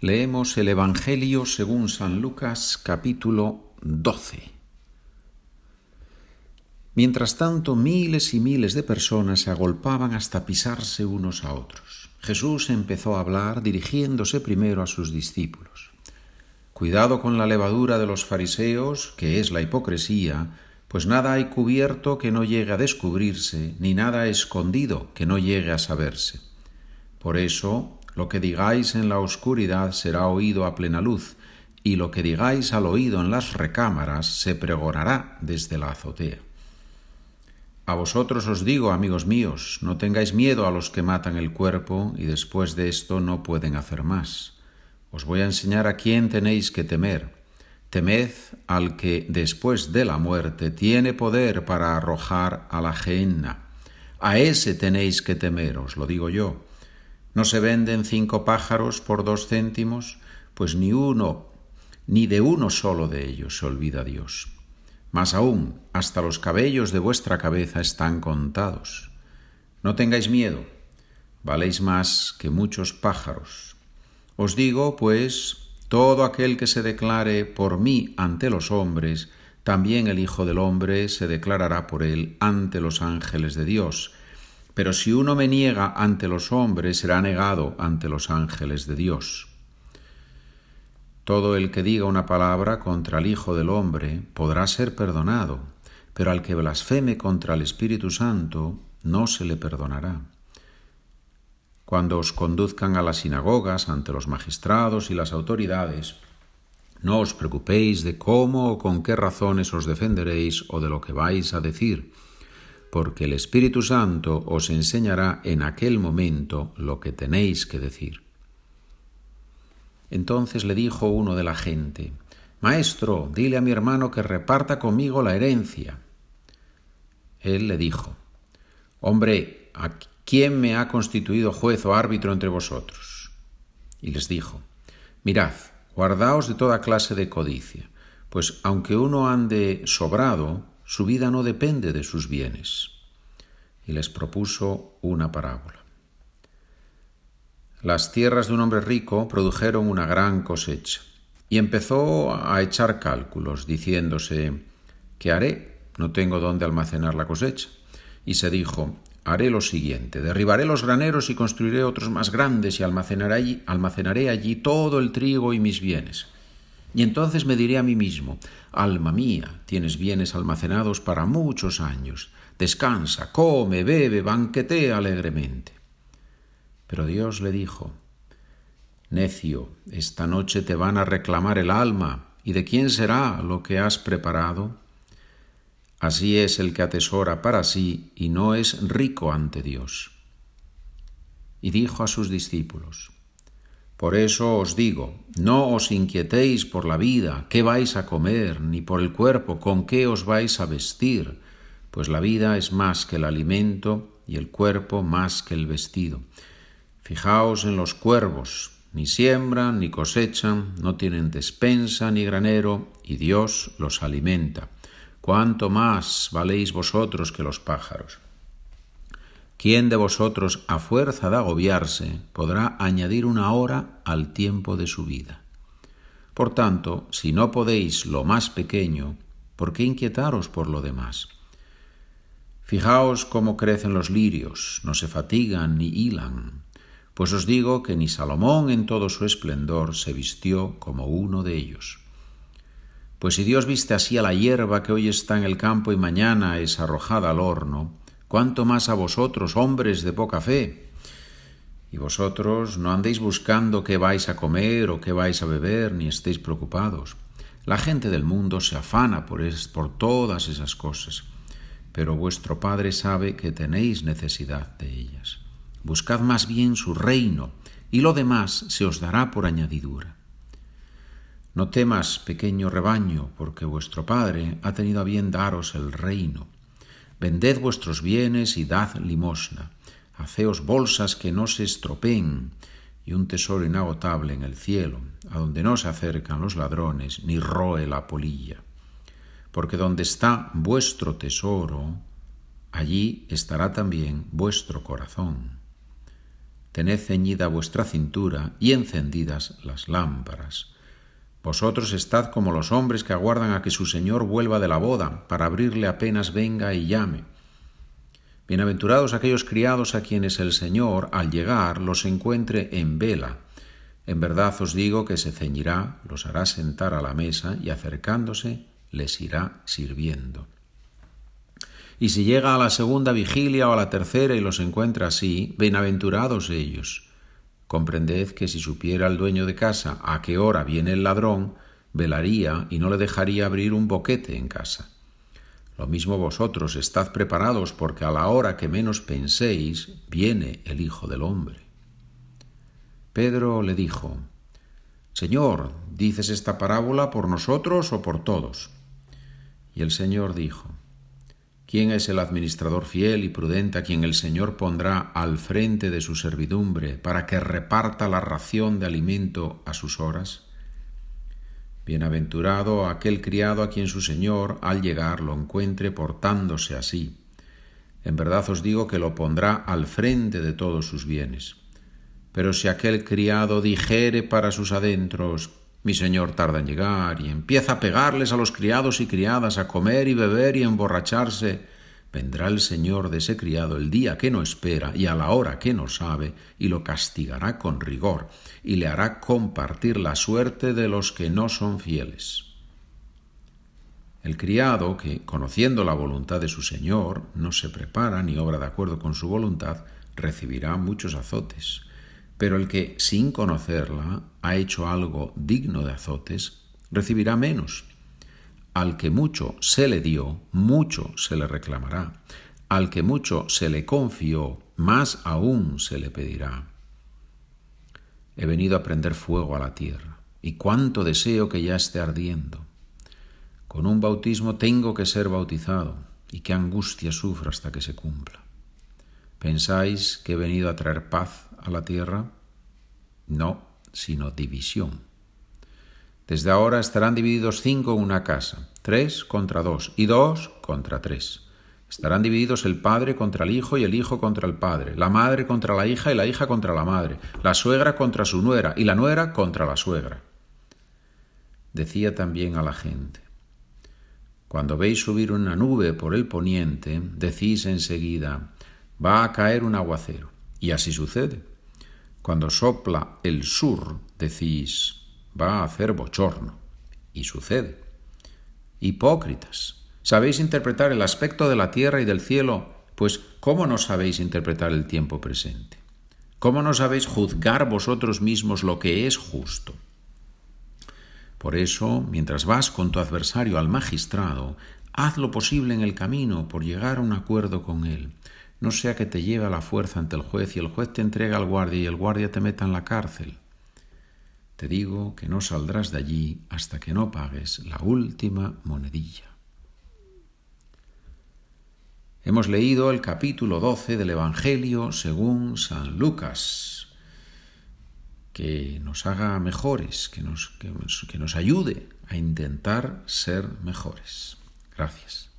Leemos el Evangelio según San Lucas capítulo 12. Mientras tanto, miles y miles de personas se agolpaban hasta pisarse unos a otros. Jesús empezó a hablar dirigiéndose primero a sus discípulos. Cuidado con la levadura de los fariseos, que es la hipocresía, pues nada hay cubierto que no llegue a descubrirse, ni nada escondido que no llegue a saberse. Por eso lo que digáis en la oscuridad será oído a plena luz, y lo que digáis al oído en las recámaras se pregonará desde la azotea. A vosotros os digo, amigos míos, no tengáis miedo a los que matan el cuerpo y después de esto no pueden hacer más. Os voy a enseñar a quién tenéis que temer. Temed al que después de la muerte tiene poder para arrojar a la gehenna. A ese tenéis que temer, os lo digo yo. ¿No se venden cinco pájaros por dos céntimos? Pues ni uno, ni de uno solo de ellos se olvida Dios. Más aún, hasta los cabellos de vuestra cabeza están contados. No tengáis miedo, valéis más que muchos pájaros. Os digo, pues, todo aquel que se declare por mí ante los hombres, también el Hijo del Hombre se declarará por él ante los ángeles de Dios. Pero si uno me niega ante los hombres, será negado ante los ángeles de Dios. Todo el que diga una palabra contra el Hijo del Hombre podrá ser perdonado, pero al que blasfeme contra el Espíritu Santo no se le perdonará. Cuando os conduzcan a las sinagogas ante los magistrados y las autoridades, no os preocupéis de cómo o con qué razones os defenderéis o de lo que vais a decir porque el Espíritu Santo os enseñará en aquel momento lo que tenéis que decir. Entonces le dijo uno de la gente, Maestro, dile a mi hermano que reparta conmigo la herencia. Él le dijo, Hombre, ¿a quién me ha constituido juez o árbitro entre vosotros? Y les dijo, Mirad, guardaos de toda clase de codicia, pues aunque uno ande sobrado, su vida no depende de sus bienes. Y les propuso una parábola. Las tierras de un hombre rico produjeron una gran cosecha, y empezó a echar cálculos, diciéndose, ¿qué haré? No tengo dónde almacenar la cosecha. Y se dijo, haré lo siguiente, derribaré los graneros y construiré otros más grandes y almacenaré allí, almacenaré allí todo el trigo y mis bienes. Y entonces me diré a mí mismo, Alma mía, tienes bienes almacenados para muchos años, descansa, come, bebe, banquetea alegremente. Pero Dios le dijo, Necio, esta noche te van a reclamar el alma, ¿y de quién será lo que has preparado? Así es el que atesora para sí y no es rico ante Dios. Y dijo a sus discípulos, por eso os digo, no os inquietéis por la vida, qué vais a comer, ni por el cuerpo, con qué os vais a vestir, pues la vida es más que el alimento y el cuerpo más que el vestido. Fijaos en los cuervos, ni siembran ni cosechan, no tienen despensa ni granero, y Dios los alimenta. ¿Cuánto más valéis vosotros que los pájaros? ¿Quién de vosotros, a fuerza de agobiarse, podrá añadir una hora al tiempo de su vida? Por tanto, si no podéis lo más pequeño, ¿por qué inquietaros por lo demás? Fijaos cómo crecen los lirios, no se fatigan ni hilan, pues os digo que ni Salomón en todo su esplendor se vistió como uno de ellos. Pues si Dios viste así a la hierba que hoy está en el campo y mañana es arrojada al horno, cuánto más a vosotros, hombres de poca fe. Y vosotros no andéis buscando qué vais a comer o qué vais a beber, ni estéis preocupados. La gente del mundo se afana por, por todas esas cosas, pero vuestro Padre sabe que tenéis necesidad de ellas. Buscad más bien su reino, y lo demás se os dará por añadidura. No temas, pequeño rebaño, porque vuestro Padre ha tenido a bien daros el reino. Vended vuestros bienes y dad limosna. Haceos bolsas que no se estropeen y un tesoro inagotable en el cielo, a donde no se acercan los ladrones ni roe la polilla. Porque donde está vuestro tesoro, allí estará también vuestro corazón. tened ceñida vuestra cintura y encendidas las lámparas. Vosotros estad como los hombres que aguardan a que su Señor vuelva de la boda, para abrirle apenas venga y llame. Bienaventurados aquellos criados a quienes el Señor, al llegar, los encuentre en vela. En verdad os digo que se ceñirá, los hará sentar a la mesa y acercándose les irá sirviendo. Y si llega a la segunda vigilia o a la tercera y los encuentra así, bienaventurados ellos. Comprended que si supiera el dueño de casa a qué hora viene el ladrón, velaría y no le dejaría abrir un boquete en casa. Lo mismo vosotros estad preparados porque a la hora que menos penséis viene el Hijo del Hombre. Pedro le dijo, Señor, ¿dices esta parábola por nosotros o por todos? Y el Señor dijo, ¿Quién es el administrador fiel y prudente a quien el Señor pondrá al frente de su servidumbre para que reparta la ración de alimento a sus horas? Bienaventurado aquel criado a quien su Señor al llegar lo encuentre portándose así. En verdad os digo que lo pondrá al frente de todos sus bienes. Pero si aquel criado dijere para sus adentros, mi señor tarda en llegar y empieza a pegarles a los criados y criadas, a comer y beber y emborracharse. Vendrá el señor de ese criado el día que no espera y a la hora que no sabe, y lo castigará con rigor, y le hará compartir la suerte de los que no son fieles. El criado, que, conociendo la voluntad de su señor, no se prepara ni obra de acuerdo con su voluntad, recibirá muchos azotes pero el que, sin conocerla, ha hecho algo digno de azotes, recibirá menos. Al que mucho se le dio, mucho se le reclamará. Al que mucho se le confió, más aún se le pedirá. He venido a prender fuego a la tierra, y cuánto deseo que ya esté ardiendo. Con un bautismo tengo que ser bautizado, y qué angustia sufro hasta que se cumpla. ¿Pensáis que he venido a traer paz a la tierra? No, sino división. Desde ahora estarán divididos cinco en una casa, tres contra dos y dos contra tres. Estarán divididos el padre contra el hijo y el hijo contra el padre, la madre contra la hija y la hija contra la madre, la suegra contra su nuera y la nuera contra la suegra. Decía también a la gente, cuando veis subir una nube por el poniente, decís enseguida, va a caer un aguacero. Y así sucede. Cuando sopla el sur, decís, va a hacer bochorno. Y sucede. Hipócritas, ¿sabéis interpretar el aspecto de la tierra y del cielo? Pues ¿cómo no sabéis interpretar el tiempo presente? ¿Cómo no sabéis juzgar vosotros mismos lo que es justo? Por eso, mientras vas con tu adversario al magistrado, haz lo posible en el camino por llegar a un acuerdo con él no sea que te lleve a la fuerza ante el juez y el juez te entrega al guardia y el guardia te meta en la cárcel. Te digo que no saldrás de allí hasta que no pagues la última monedilla. Hemos leído el capítulo 12 del Evangelio según San Lucas. Que nos haga mejores, que nos, que nos ayude a intentar ser mejores. Gracias.